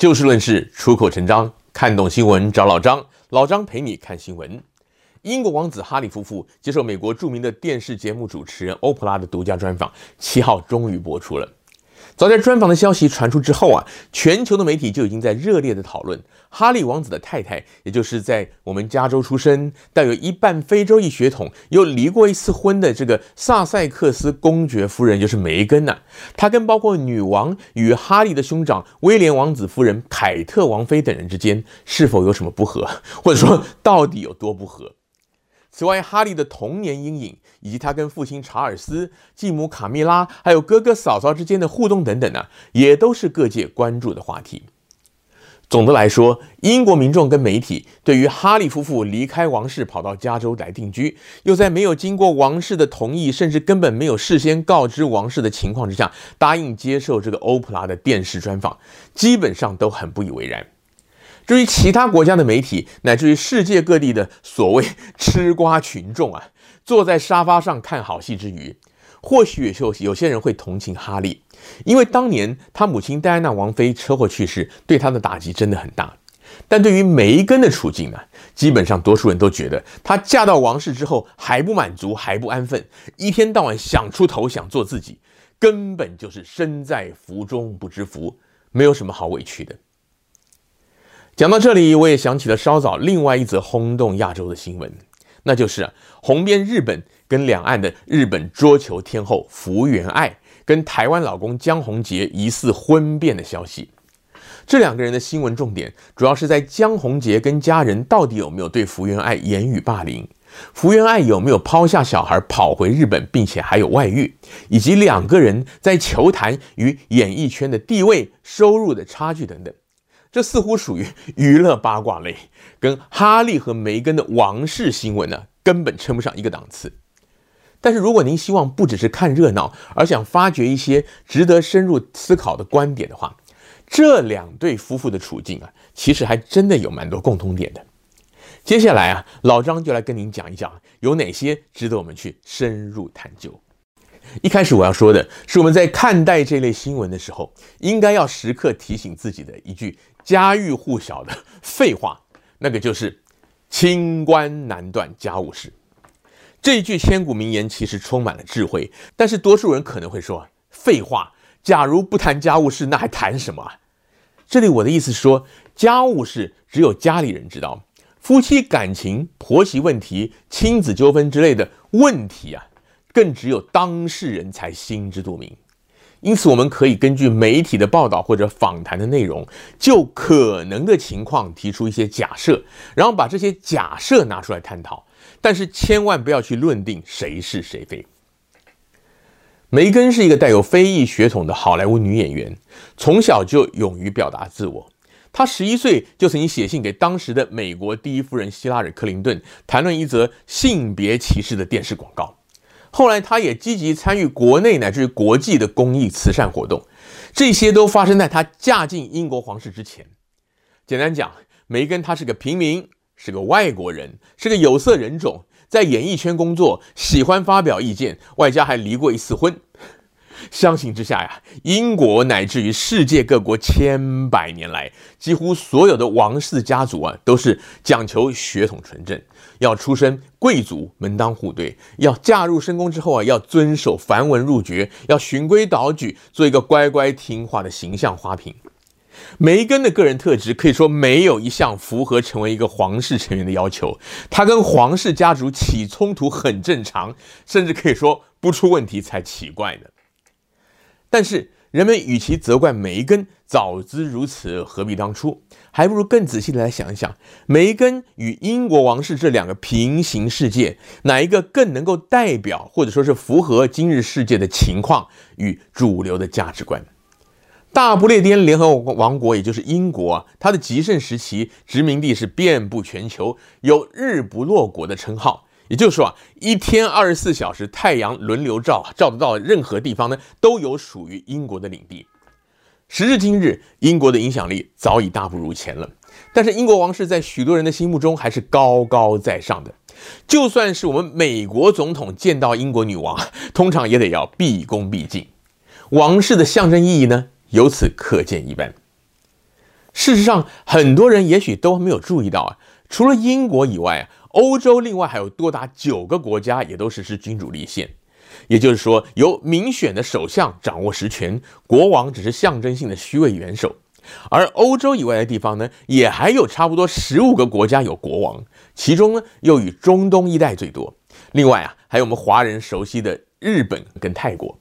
就事论事，出口成章，看懂新闻找老张，老张陪你看新闻。英国王子哈利夫妇接受美国著名的电视节目主持人欧普拉的独家专访，七号终于播出了。早在专访的消息传出之后啊，全球的媒体就已经在热烈的讨论哈利王子的太太，也就是在我们加州出生、带有一半非洲裔血统、又离过一次婚的这个萨塞克斯公爵夫人，就是梅根呐。她跟包括女王与哈利的兄长威廉王子夫人、凯特王妃等人之间是否有什么不和，或者说到底有多不和？此外，哈利的童年阴影，以及他跟父亲查尔斯、继母卡蜜拉，还有哥哥嫂嫂之间的互动等等呢，也都是各界关注的话题。总的来说，英国民众跟媒体对于哈利夫妇离开王室跑到加州来定居，又在没有经过王室的同意，甚至根本没有事先告知王室的情况之下，答应接受这个欧普拉的电视专访，基本上都很不以为然。至于其他国家的媒体，乃至于世界各地的所谓 吃瓜群众啊，坐在沙发上看好戏之余，或许有有些人会同情哈利，因为当年他母亲戴安娜王妃车祸去世，对他的打击真的很大。但对于梅根的处境呢，基本上多数人都觉得，她嫁到王室之后还不满足，还不安分，一天到晚想出头，想做自己，根本就是身在福中不知福，没有什么好委屈的。讲到这里，我也想起了稍早另外一则轰动亚洲的新闻，那就是，红遍日本跟两岸的日本桌球天后福原爱跟台湾老公江宏杰疑似婚变的消息。这两个人的新闻重点主要是在江宏杰跟家人到底有没有对福原爱言语霸凌，福原爱有没有抛下小孩跑回日本，并且还有外遇，以及两个人在球坛与演艺圈的地位、收入的差距等等。这似乎属于娱乐八卦类，跟哈利和梅根的王室新闻呢，根本称不上一个档次。但是如果您希望不只是看热闹，而想发掘一些值得深入思考的观点的话，这两对夫妇的处境啊，其实还真的有蛮多共通点的。接下来啊，老张就来跟您讲一讲，有哪些值得我们去深入探究。一开始我要说的是，我们在看待这类新闻的时候，应该要时刻提醒自己的一句家喻户晓的废话，那个就是“清官难断家务事”。这一句千古名言其实充满了智慧，但是多数人可能会说：“废话，假如不谈家务事，那还谈什么？”这里我的意思是说，家务事只有家里人知道，夫妻感情、婆媳问题、亲子纠纷之类的问题啊。更只有当事人才心知肚明，因此我们可以根据媒体的报道或者访谈的内容，就可能的情况提出一些假设，然后把这些假设拿出来探讨，但是千万不要去论定谁是谁非。梅根是一个带有非裔血统的好莱坞女演员，从小就勇于表达自我。她十一岁就曾经写信给当时的美国第一夫人希拉里·克林顿，谈论一则性别歧视的电视广告。后来，她也积极参与国内乃至于国际的公益慈善活动，这些都发生在她嫁进英国皇室之前。简单讲，梅根她是个平民，是个外国人，是个有色人种，在演艺圈工作，喜欢发表意见，外加还离过一次婚。相形之下呀，英国乃至于世界各国千百年来，几乎所有的王室家族啊，都是讲求血统纯正，要出身贵族门当户对，要嫁入深宫之后啊，要遵守繁文缛节，要循规蹈矩，做一个乖乖听话的形象花瓶。梅根的个人特质可以说没有一项符合成为一个皇室成员的要求，她跟皇室家族起冲突很正常，甚至可以说不出问题才奇怪呢。但是，人们与其责怪梅根早知如此何必当初，还不如更仔细的来想一想，梅根与英国王室这两个平行世界，哪一个更能够代表或者说是符合今日世界的情况与主流的价值观？大不列颠联合王国，也就是英国，它的极盛时期，殖民地是遍布全球，有“日不落国”的称号。也就是说啊，一天二十四小时，太阳轮流照，照得到任何地方呢，都有属于英国的领地。时至今日，英国的影响力早已大不如前了。但是英国王室在许多人的心目中还是高高在上的。就算是我们美国总统见到英国女王，通常也得要毕恭毕敬。王室的象征意义呢，由此可见一斑。事实上，很多人也许都没有注意到啊，除了英国以外啊，欧洲另外还有多达九个国家也都实施君主立宪，也就是说，由民选的首相掌握实权，国王只是象征性的虚位元首。而欧洲以外的地方呢，也还有差不多十五个国家有国王，其中呢又以中东一带最多。另外啊，还有我们华人熟悉的日本跟泰国。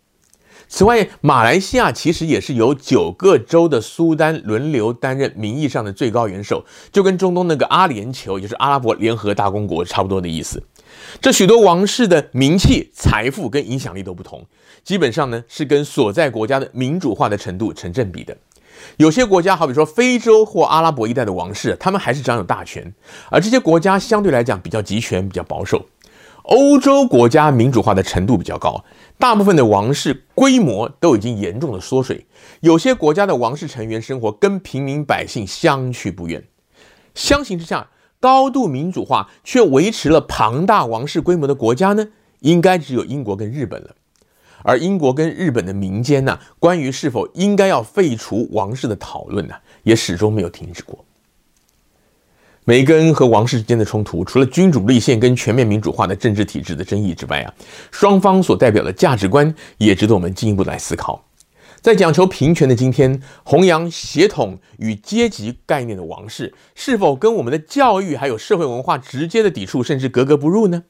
此外，马来西亚其实也是由九个州的苏丹轮流担任名义上的最高元首，就跟中东那个阿联酋，也就是阿拉伯联合大公国差不多的意思。这许多王室的名气、财富跟影响力都不同，基本上呢是跟所在国家的民主化的程度成正比的。有些国家，好比说非洲或阿拉伯一带的王室，他们还是掌有大权，而这些国家相对来讲比较集权、比较保守。欧洲国家民主化的程度比较高，大部分的王室规模都已经严重的缩水。有些国家的王室成员生活跟平民百姓相去不远。相形之下，高度民主化却维持了庞大王室规模的国家呢，应该只有英国跟日本了。而英国跟日本的民间呢，关于是否应该要废除王室的讨论呢，也始终没有停止过。梅根和王室之间的冲突，除了君主立宪跟全面民主化的政治体制的争议之外啊，双方所代表的价值观也值得我们进一步来思考。在讲求平权的今天，弘扬协统与阶级概念的王室，是否跟我们的教育还有社会文化直接的抵触，甚至格格不入呢？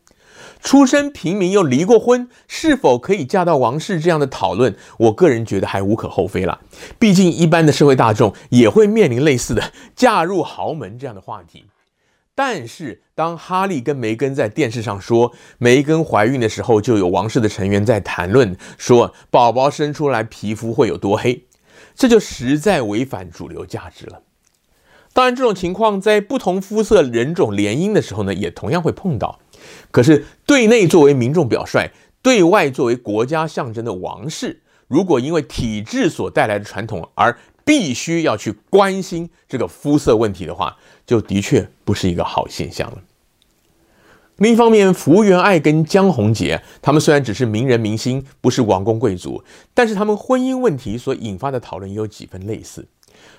出身平民又离过婚，是否可以嫁到王室？这样的讨论，我个人觉得还无可厚非了。毕竟一般的社会大众也会面临类似的嫁入豪门这样的话题。但是，当哈利跟梅根在电视上说，梅根怀孕的时候就有王室的成员在谈论，说宝宝生出来皮肤会有多黑，这就实在违反主流价值了。当然，这种情况在不同肤色人种联姻的时候呢，也同样会碰到。可是，对内作为民众表率，对外作为国家象征的王室，如果因为体制所带来的传统而必须要去关心这个肤色问题的话，就的确不是一个好现象了。另一方面，福原爱跟江宏杰，他们虽然只是名人明星，不是王公贵族，但是他们婚姻问题所引发的讨论也有几分类似。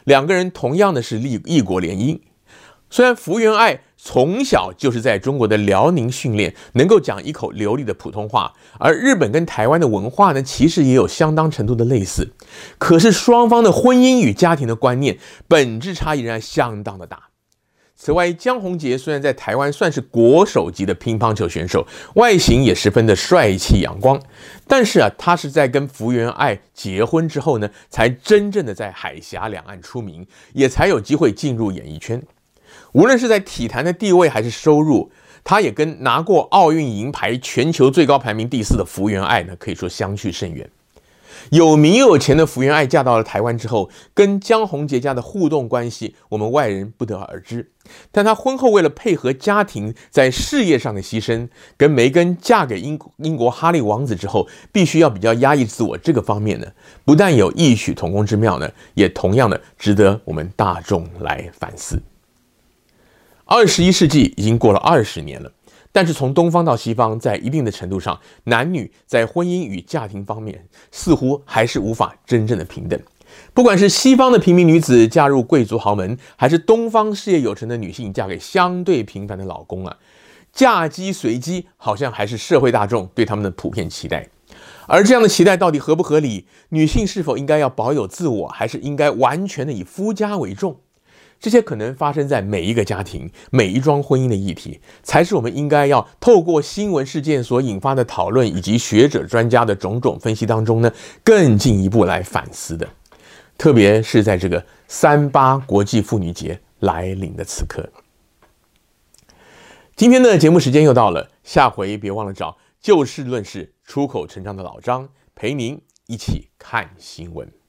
两个人同样的是异异国联姻。虽然福原爱从小就是在中国的辽宁训练，能够讲一口流利的普通话，而日本跟台湾的文化呢，其实也有相当程度的类似，可是双方的婚姻与家庭的观念本质差异仍然相当的大。此外，江宏杰虽然在台湾算是国手级的乒乓球选手，外形也十分的帅气阳光，但是啊，他是在跟福原爱结婚之后呢，才真正的在海峡两岸出名，也才有机会进入演艺圈。无论是在体坛的地位还是收入，他也跟拿过奥运银牌、全球最高排名第四的福原爱呢，可以说相去甚远。有名又有钱的福原爱嫁到了台湾之后，跟江宏杰家的互动关系，我们外人不得而知。但她婚后为了配合家庭在事业上的牺牲，跟梅根嫁给英英国哈利王子之后，必须要比较压抑自我，这个方面呢，不但有异曲同工之妙呢，也同样的值得我们大众来反思。二十一世纪已经过了二十年了，但是从东方到西方，在一定的程度上，男女在婚姻与家庭方面，似乎还是无法真正的平等。不管是西方的平民女子嫁入贵族豪门，还是东方事业有成的女性嫁给相对平凡的老公啊，嫁鸡随鸡，好像还是社会大众对他们的普遍期待。而这样的期待到底合不合理？女性是否应该要保有自我，还是应该完全的以夫家为重？这些可能发生在每一个家庭、每一桩婚姻的议题，才是我们应该要透过新闻事件所引发的讨论，以及学者专家的种种分析当中呢，更进一步来反思的。特别是在这个三八国际妇女节来临的此刻。今天的节目时间又到了，下回别忘了找就事论事、出口成章的老张陪您一起看新闻。